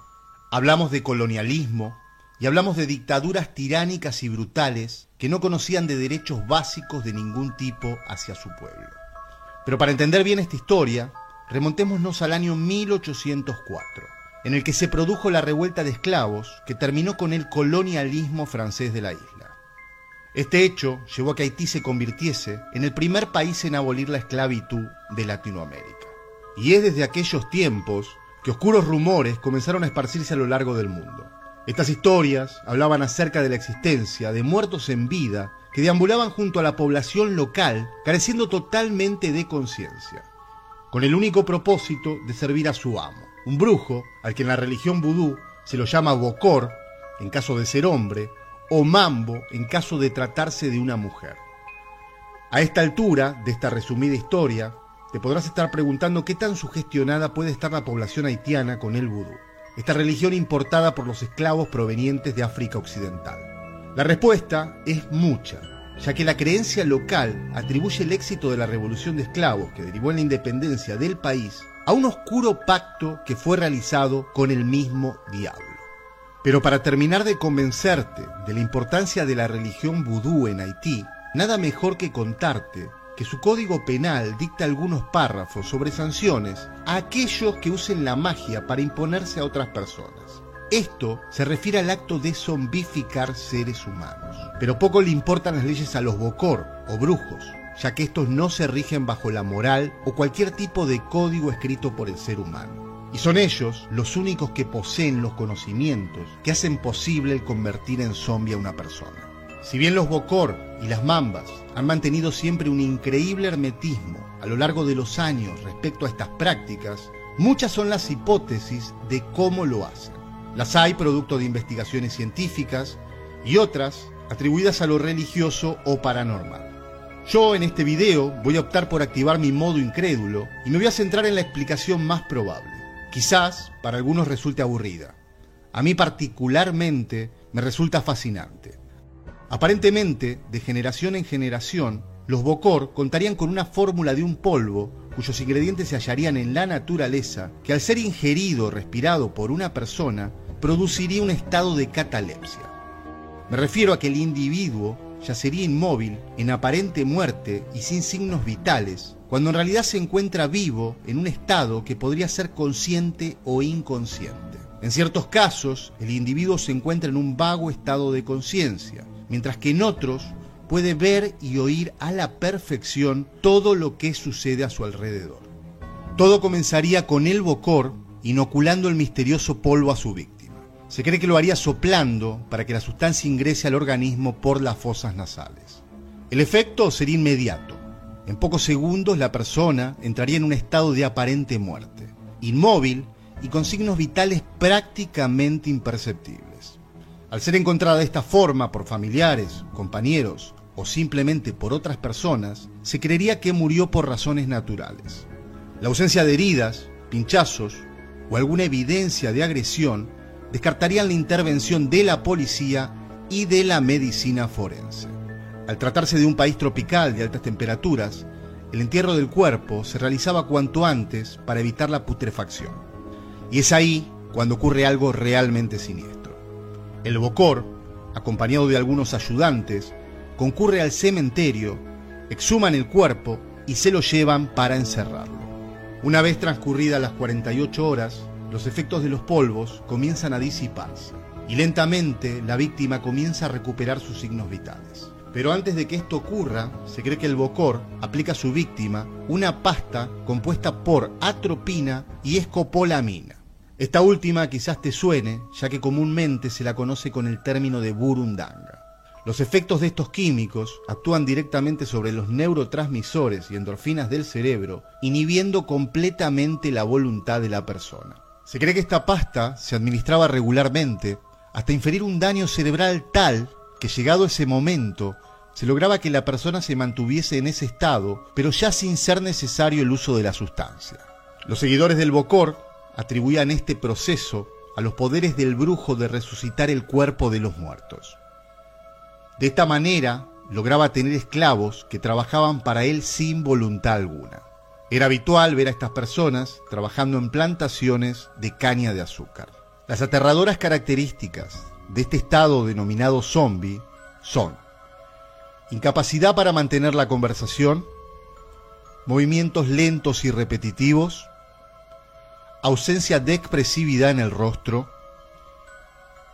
Hablamos de colonialismo y hablamos de dictaduras tiránicas y brutales que no conocían de derechos básicos de ningún tipo hacia su pueblo. Pero para entender bien esta historia, remontémonos al año 1804, en el que se produjo la revuelta de esclavos que terminó con el colonialismo francés de la isla. Este hecho llevó a que Haití se convirtiese en el primer país en abolir la esclavitud de Latinoamérica. Y es desde aquellos tiempos que oscuros rumores comenzaron a esparcirse a lo largo del mundo. Estas historias hablaban acerca de la existencia de muertos en vida que deambulaban junto a la población local, careciendo totalmente de conciencia, con el único propósito de servir a su amo, un brujo al que en la religión vudú se lo llama Bokor, en caso de ser hombre, o Mambo en caso de tratarse de una mujer. A esta altura de esta resumida historia, te podrás estar preguntando qué tan sugestionada puede estar la población haitiana con el vudú, esta religión importada por los esclavos provenientes de África Occidental. La respuesta es mucha, ya que la creencia local atribuye el éxito de la revolución de esclavos que derivó en la independencia del país a un oscuro pacto que fue realizado con el mismo diablo. Pero para terminar de convencerte de la importancia de la religión vudú en Haití, nada mejor que contarte que su código penal dicta algunos párrafos sobre sanciones a aquellos que usen la magia para imponerse a otras personas. Esto se refiere al acto de zombificar seres humanos. Pero poco le importan las leyes a los bocor o brujos, ya que estos no se rigen bajo la moral o cualquier tipo de código escrito por el ser humano. Y son ellos los únicos que poseen los conocimientos que hacen posible el convertir en zombie a una persona. Si bien los bocor y las mambas han mantenido siempre un increíble hermetismo a lo largo de los años respecto a estas prácticas, muchas son las hipótesis de cómo lo hacen. Las hay producto de investigaciones científicas y otras atribuidas a lo religioso o paranormal. Yo en este video voy a optar por activar mi modo incrédulo y me voy a centrar en la explicación más probable. Quizás para algunos resulte aburrida. A mí particularmente me resulta fascinante. Aparentemente, de generación en generación, los Bokor contarían con una fórmula de un polvo cuyos ingredientes se hallarían en la naturaleza que al ser ingerido o respirado por una persona produciría un estado de catalepsia. Me refiero a que el individuo yacería inmóvil, en aparente muerte y sin signos vitales, cuando en realidad se encuentra vivo en un estado que podría ser consciente o inconsciente. En ciertos casos, el individuo se encuentra en un vago estado de conciencia, mientras que en otros puede ver y oír a la perfección todo lo que sucede a su alrededor. Todo comenzaría con el Bocor inoculando el misterioso polvo a su víctima. Se cree que lo haría soplando para que la sustancia ingrese al organismo por las fosas nasales. El efecto sería inmediato. En pocos segundos la persona entraría en un estado de aparente muerte, inmóvil y con signos vitales prácticamente imperceptibles. Al ser encontrada de esta forma por familiares, compañeros o simplemente por otras personas, se creería que murió por razones naturales. La ausencia de heridas, pinchazos o alguna evidencia de agresión descartarían la intervención de la policía y de la medicina forense. Al tratarse de un país tropical de altas temperaturas, el entierro del cuerpo se realizaba cuanto antes para evitar la putrefacción. Y es ahí cuando ocurre algo realmente siniestro. El Bocor, acompañado de algunos ayudantes, concurre al cementerio, exhuman el cuerpo y se lo llevan para encerrarlo. Una vez transcurridas las 48 horas, los efectos de los polvos comienzan a disiparse y lentamente la víctima comienza a recuperar sus signos vitales. Pero antes de que esto ocurra, se cree que el Bocor aplica a su víctima una pasta compuesta por atropina y escopolamina. Esta última quizás te suene, ya que comúnmente se la conoce con el término de burundanga. Los efectos de estos químicos actúan directamente sobre los neurotransmisores y endorfinas del cerebro, inhibiendo completamente la voluntad de la persona. Se cree que esta pasta se administraba regularmente hasta inferir un daño cerebral tal que llegado ese momento se lograba que la persona se mantuviese en ese estado, pero ya sin ser necesario el uso de la sustancia. Los seguidores del Bocor atribuían este proceso a los poderes del brujo de resucitar el cuerpo de los muertos. De esta manera lograba tener esclavos que trabajaban para él sin voluntad alguna. Era habitual ver a estas personas trabajando en plantaciones de caña de azúcar. Las aterradoras características de este estado denominado zombie son incapacidad para mantener la conversación, movimientos lentos y repetitivos, ausencia de expresividad en el rostro,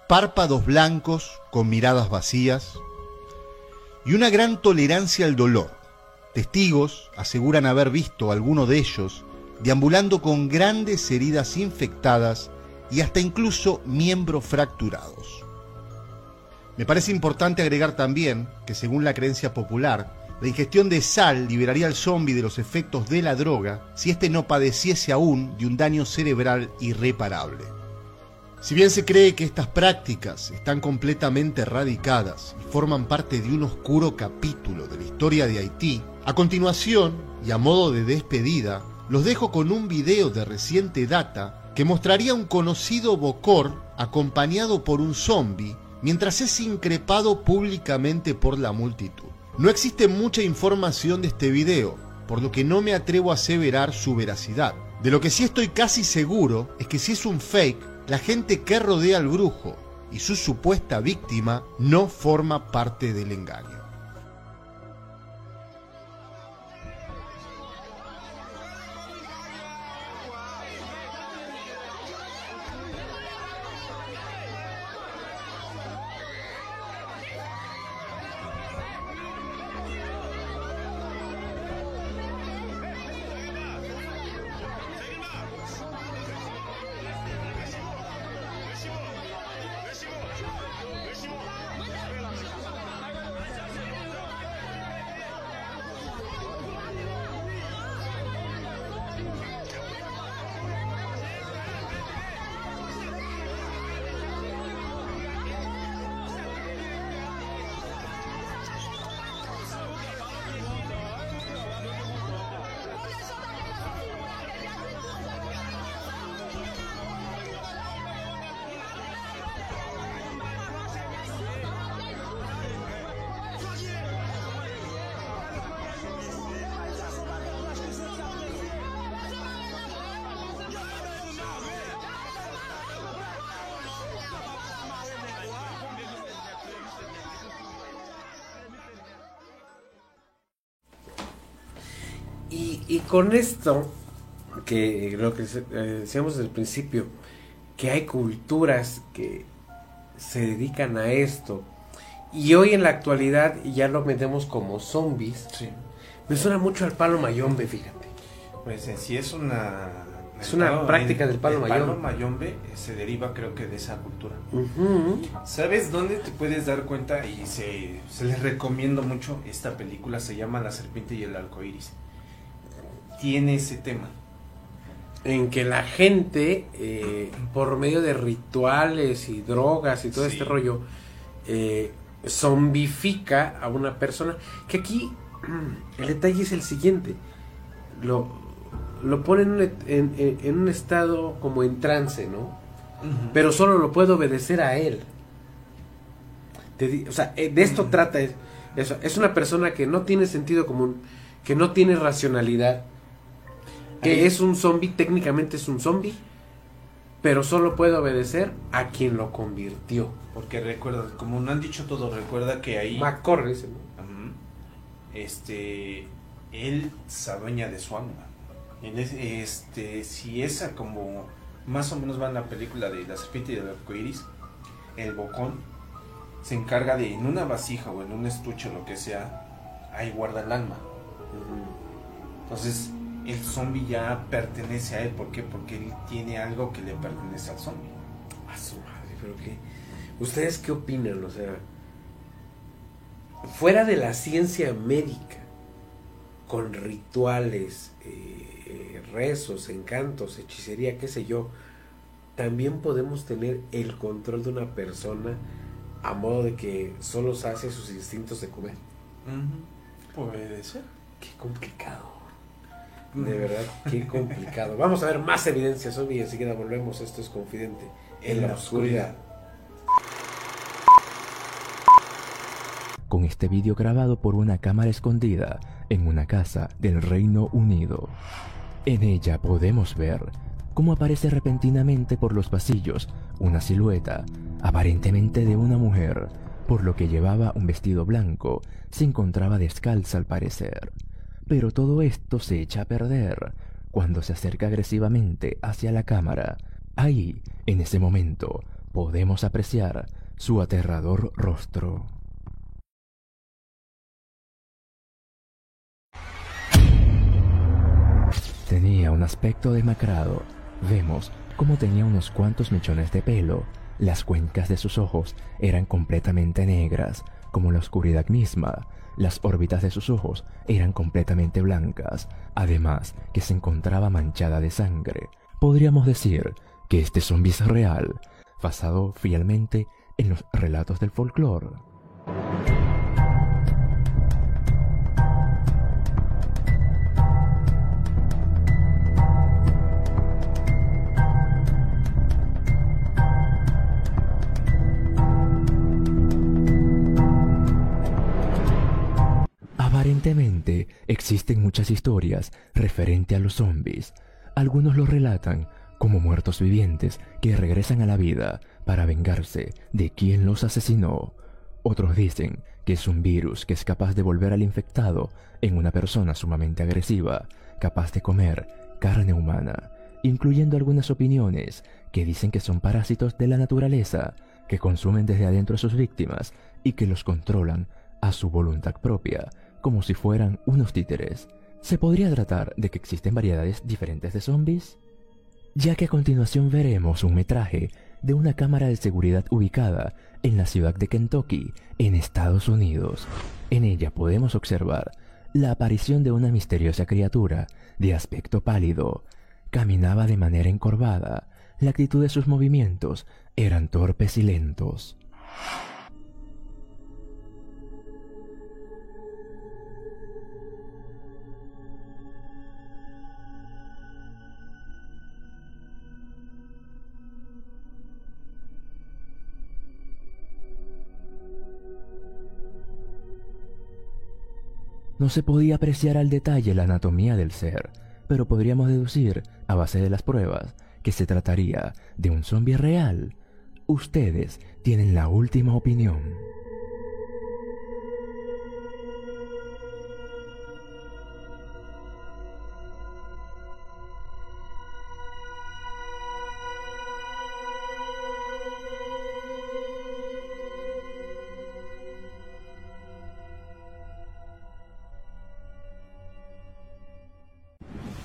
párpados blancos con miradas vacías y una gran tolerancia al dolor Testigos aseguran haber visto a alguno de ellos deambulando con grandes heridas infectadas y hasta incluso miembros fracturados. Me parece importante agregar también que según la creencia popular, la ingestión de sal liberaría al zombie de los efectos de la droga si éste no padeciese aún de un daño cerebral irreparable. Si bien se cree que estas prácticas están completamente erradicadas y forman parte de un oscuro capítulo de la historia de Haití, a continuación, y a modo de despedida, los dejo con un video de reciente data que mostraría un conocido bocor acompañado por un zombie mientras es increpado públicamente por la multitud. No existe mucha información de este video, por lo que no me atrevo a aseverar su veracidad. De lo que sí estoy casi seguro es que si es un fake, la gente que rodea al brujo y su supuesta víctima no forma parte del engaño. Y, con esto, que lo que eh, decíamos desde el principio, que hay culturas que se dedican a esto, y hoy en la actualidad ya lo metemos como zombies, me suena mucho al palo mayombe, fíjate. Pues en sí es una... Es una práctica del palo mayombe. El palo mayombe se deriva creo que de esa cultura. ¿Sabes dónde te puedes dar cuenta? Y se, se les recomiendo mucho esta película, se llama La serpiente y el arco iris tiene ese tema. En que la gente, eh, por medio de rituales y drogas y todo este rollo, eh, zombifica a una persona. Que aquí el detalle es el siguiente: lo, lo pone en un, estado como en trance, ¿no? Pero solo lo puede obedecer a él. o sea, eh, de esto trata eso. Es una persona que no tiene sentido común, que no tiene racionalidad, que es un zombie, técnicamente es un zombie, pero solo puede obedecer a quien lo convirtió. Porque recuerda, como no han dicho todo, recuerda que ahí... McCorry, Este, él se adueña de su alma. este, si esa como más o menos va en la película de La serpiente y el arcoiris, el bocón se encarga de en una vasija o en un estuche o lo que sea, ahí guarda el alma. Entonces, el zombie ya pertenece a él. ¿Por qué? Porque él tiene algo que le pertenece al zombie. A su madre, pero qué. ¿Ustedes qué opinan? O sea, fuera de la ciencia médica, con rituales, eh, rezos, encantos, hechicería, qué sé yo, también podemos tener el control de una persona a modo de que solo sacia sus instintos de comer. Puede ser. Qué complicado. De verdad, qué complicado. Vamos a ver más evidencias hoy y enseguida volvemos. Esto es Confidente en, la, oscuridad. Con este vídeo grabado por una cámara escondida en una casa del Reino Unido. En ella podemos ver cómo aparece repentinamente por los pasillos una silueta, aparentemente de una mujer, por lo que llevaba un vestido blanco, se encontraba descalza al parecer. Pero todo esto se echa a perder cuando se acerca agresivamente hacia la cámara. Ahí, en ese momento, podemos apreciar su aterrador rostro. Tenía un aspecto demacrado. Vemos como tenía unos cuantos mechones de pelo, las cuencas de sus ojos eran completamente negras, como la oscuridad misma. Las órbitas de sus ojos eran completamente blancas, además que se encontraba manchada de sangre. Podríamos decir que este zombie es real, basado fielmente en los relatos del folclore. Existen muchas historias referente a los zombies. Algunos los relatan como muertos vivientes que regresan a la vida para vengarse de quien los asesinó. Otros dicen que es un virus que es capaz de volver al infectado en una persona sumamente agresiva, capaz de comer carne humana, incluyendo algunas opiniones que dicen que son parásitos de la naturaleza, que consumen desde adentro a sus víctimas y que los controlan a su voluntad propia, como si fueran unos títeres. ¿Se podría tratar de que existen variedades diferentes de zombies? Ya que a continuación veremos un metraje de una cámara de seguridad ubicada en la ciudad de Kentucky, en Estados Unidos. En ella podemos observar la aparición de una misteriosa criatura de aspecto pálido. Caminaba de manera encorvada, la actitud de sus movimientos eran torpes y lentos. No se podía apreciar al detalle la anatomía del ser, pero podríamos deducir, a base de las pruebas, que se trataría de un zombie real. Ustedes tienen la última opinión.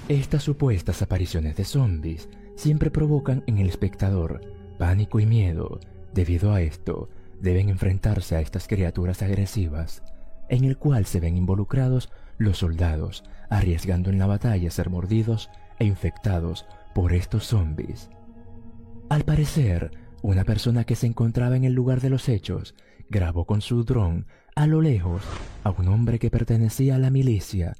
Estas supuestas apariciones de zombies siempre provocan en el espectador pánico y miedo. Debido a esto, deben enfrentarse a estas criaturas agresivas, en el cual se ven involucrados los soldados, arriesgando en la batalla ser mordidos e infectados por estos zombies. Al parecer, una persona que se encontraba en el lugar de los hechos grabó con su dron a lo lejos a un hombre que pertenecía a la milicia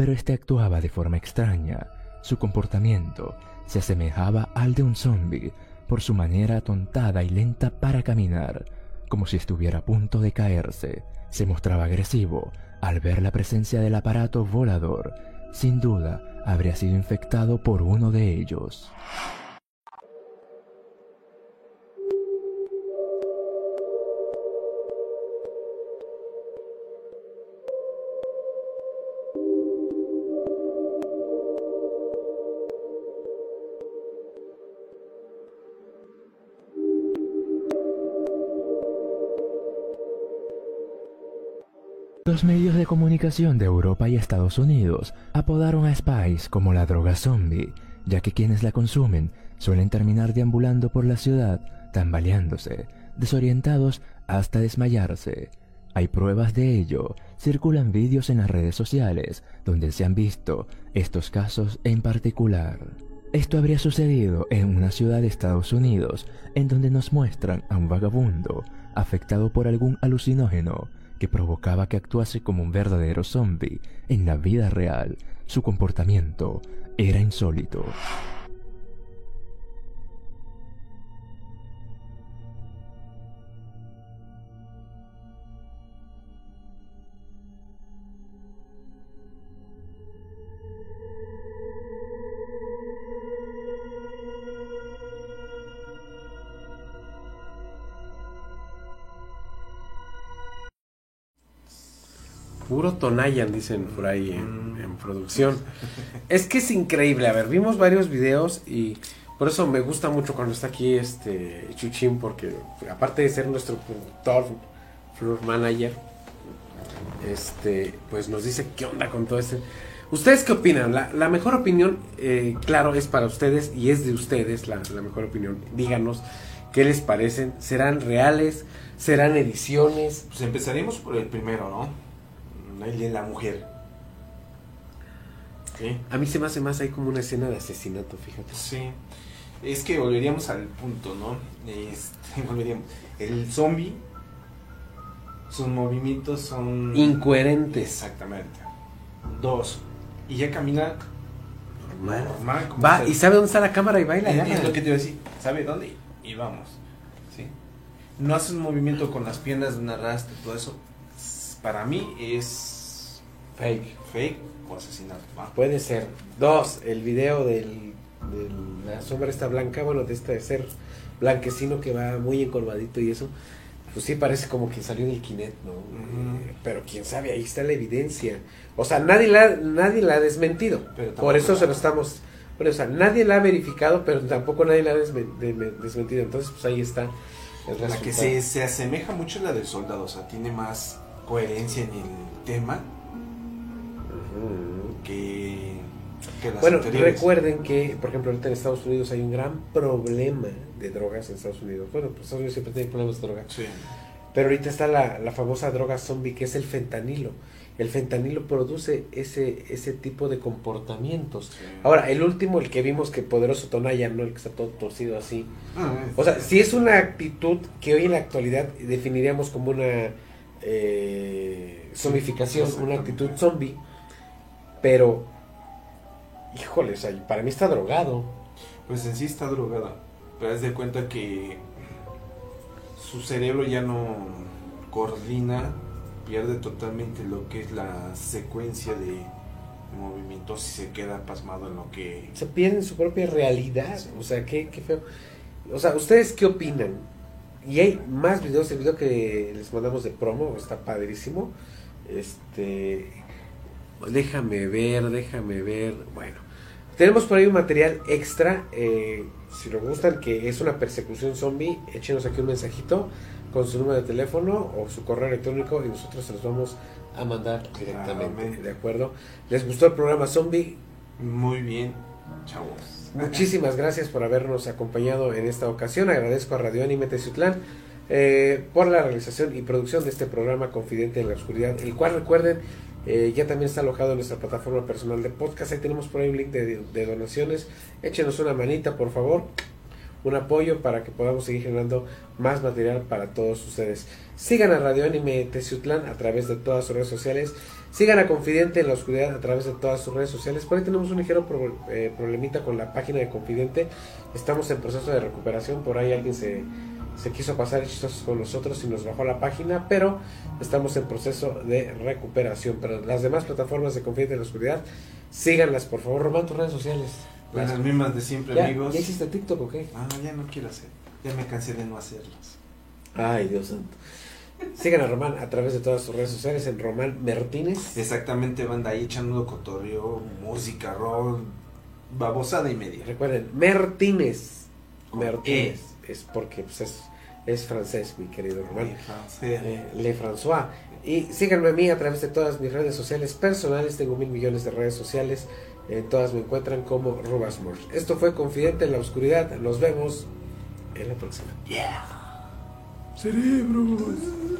pero este actuaba de forma extraña. Su comportamiento se asemejaba al de un zombie por su manera atontada y lenta para caminar, como si estuviera a punto de caerse. Se mostraba agresivo al ver la presencia del aparato volador. Sin duda, habría sido infectado por uno de ellos. Los medios de comunicación de Europa y Estados Unidos apodaron a Spice como la droga zombie, ya que quienes la consumen suelen terminar deambulando por la ciudad, tambaleándose, desorientados hasta desmayarse. Hay pruebas de ello, circulan vídeos en las redes sociales donde se han visto estos casos en particular. Esto habría sucedido en una ciudad de Estados Unidos, en donde nos muestran a un vagabundo afectado por algún alucinógeno que provocaba que actuase como un verdadero zombie en la vida real. Su comportamiento era insólito. Tonayan, dicen por ahí en, producción. Es que es increíble. A ver, vimos varios videos y por eso me gusta mucho cuando está aquí este Chuchín, porque aparte de ser nuestro productor, floor manager, este, pues nos dice qué onda con todo este. ¿Ustedes qué opinan? La, la mejor opinión, eh, claro, es para ustedes y es de ustedes la, la mejor opinión. Díganos qué les parecen. ¿Serán reales? ¿Serán ediciones? Pues empezaríamos por el primero, ¿no? El de la mujer. ¿Sí? A mí se me hace más ahí como una escena de asesinato, fíjate. Sí. Es que volveríamos al punto, ¿no? Este, volveríamos. El zombie, sus movimientos son... Incoherentes. Exactamente. Dos. Y ya camina normal. como Va y sabe dónde está la cámara y baila. Es lo que te iba a decir. ¿Sabe dónde? Y vamos. ¿Sí? No hace un movimiento con las piernas de un arrastre, todo eso. Para mí es Fake. fake o asesinato. ¿va? Puede ser. Dos, el video del, del- la sombra esta blanca, bueno, de este ser blanquecino que va muy encorvadito y eso, pues sí parece como que salió del Kinect, ¿no? Eh, pero quién sabe, ahí está la evidencia. O sea, nadie la, nadie la ha desmentido. Pero Por eso se lo estamos... Bueno, o sea, nadie la ha verificado, pero tampoco nadie la ha desmen- de- desmentido. Entonces, pues ahí está el La que se, se asemeja mucho a la del soldado, o sea, tiene más coherencia en el tema que, que las Bueno, anteriores. recuerden que, por ejemplo, ahorita en Estados Unidos hay un gran problema de drogas en Estados Unidos. Bueno, pues Estados Unidos siempre tiene problemas de drogas. Sí. Pero ahorita está la, la famosa droga zombie que es el fentanilo. El fentanilo produce ese, ese tipo de comportamientos. Sí. Ahora, el último, el que vimos que Poderoso Tonaya, ¿no? El que está todo torcido así. Ah, O sea, si es una actitud que hoy en la actualidad definiríamos como una eh, zombificación, una actitud zombie, pero, híjole, o sea, para mí está drogado. Pues en sí está drogada, pero haz de cuenta que su cerebro ya no coordina, pierde totalmente lo que es la secuencia de, movimientos y se queda pasmado en lo que... Se pierden su propia realidad, o sea, qué, qué feo. O sea, ¿ustedes qué opinan? Y hay más videos, el video que les mandamos de promo está padrísimo. Este, déjame ver, déjame ver. Bueno, tenemos por ahí un material extra. eh, si les gustan, que es una persecución zombie, échenos aquí un mensajito con su número de teléfono o su correo electrónico y nosotros se los vamos a mandar directamente. Claramente. ¿De acuerdo? ¿Les gustó el programa zombie? Muy bien, chavos. Muchísimas gracias por habernos acompañado en esta ocasión. Agradezco a Radio Anime Teciutlán eh, por la realización y producción de este programa Confidente en la Oscuridad, el cual recuerden eh, ya también está alojado en nuestra plataforma personal de podcast. Ahí tenemos por ahí un link de, de donaciones. Échenos una manita, por favor. Un apoyo para que podamos seguir generando más material para todos ustedes. Sigan a Radio Anime Teciutlán a través de todas sus redes sociales. Sigan a Confidente en la Oscuridad a través de todas sus redes sociales. Por ahí tenemos un ligero pro- eh, problemita con la página de Confidente. Estamos en proceso de recuperación. Por ahí alguien se, se quiso pasar chistosos con nosotros y nos bajó la página. Pero estamos en proceso de recuperación. Pero las demás plataformas de Confidente en la Oscuridad, síganlas por favor. Román tus redes sociales. Pues las mismas de siempre, ¿Ya, amigos. ¿Ya hiciste TikTok o qué? Ah, ya no quiero hacer. Ya me cansé de no hacerlos. Ay, Dios santo. Sigan a Román a través de todas sus redes sociales en Román Martínez. Exactamente, banda ahí echando cotorreo, música, rock, babosada y media. Recuerden, Martínez. Martínez. Es porque pues, es, es francés, mi querido Román. Eh, Eh, Le François. Y síganme a mí a través de todas mis redes sociales personales. Tengo mil millones de redes sociales. En todas me encuentran como Rubasmore. Esto fue Confidente en la Oscuridad. Nos vemos en la próxima. Cerebros.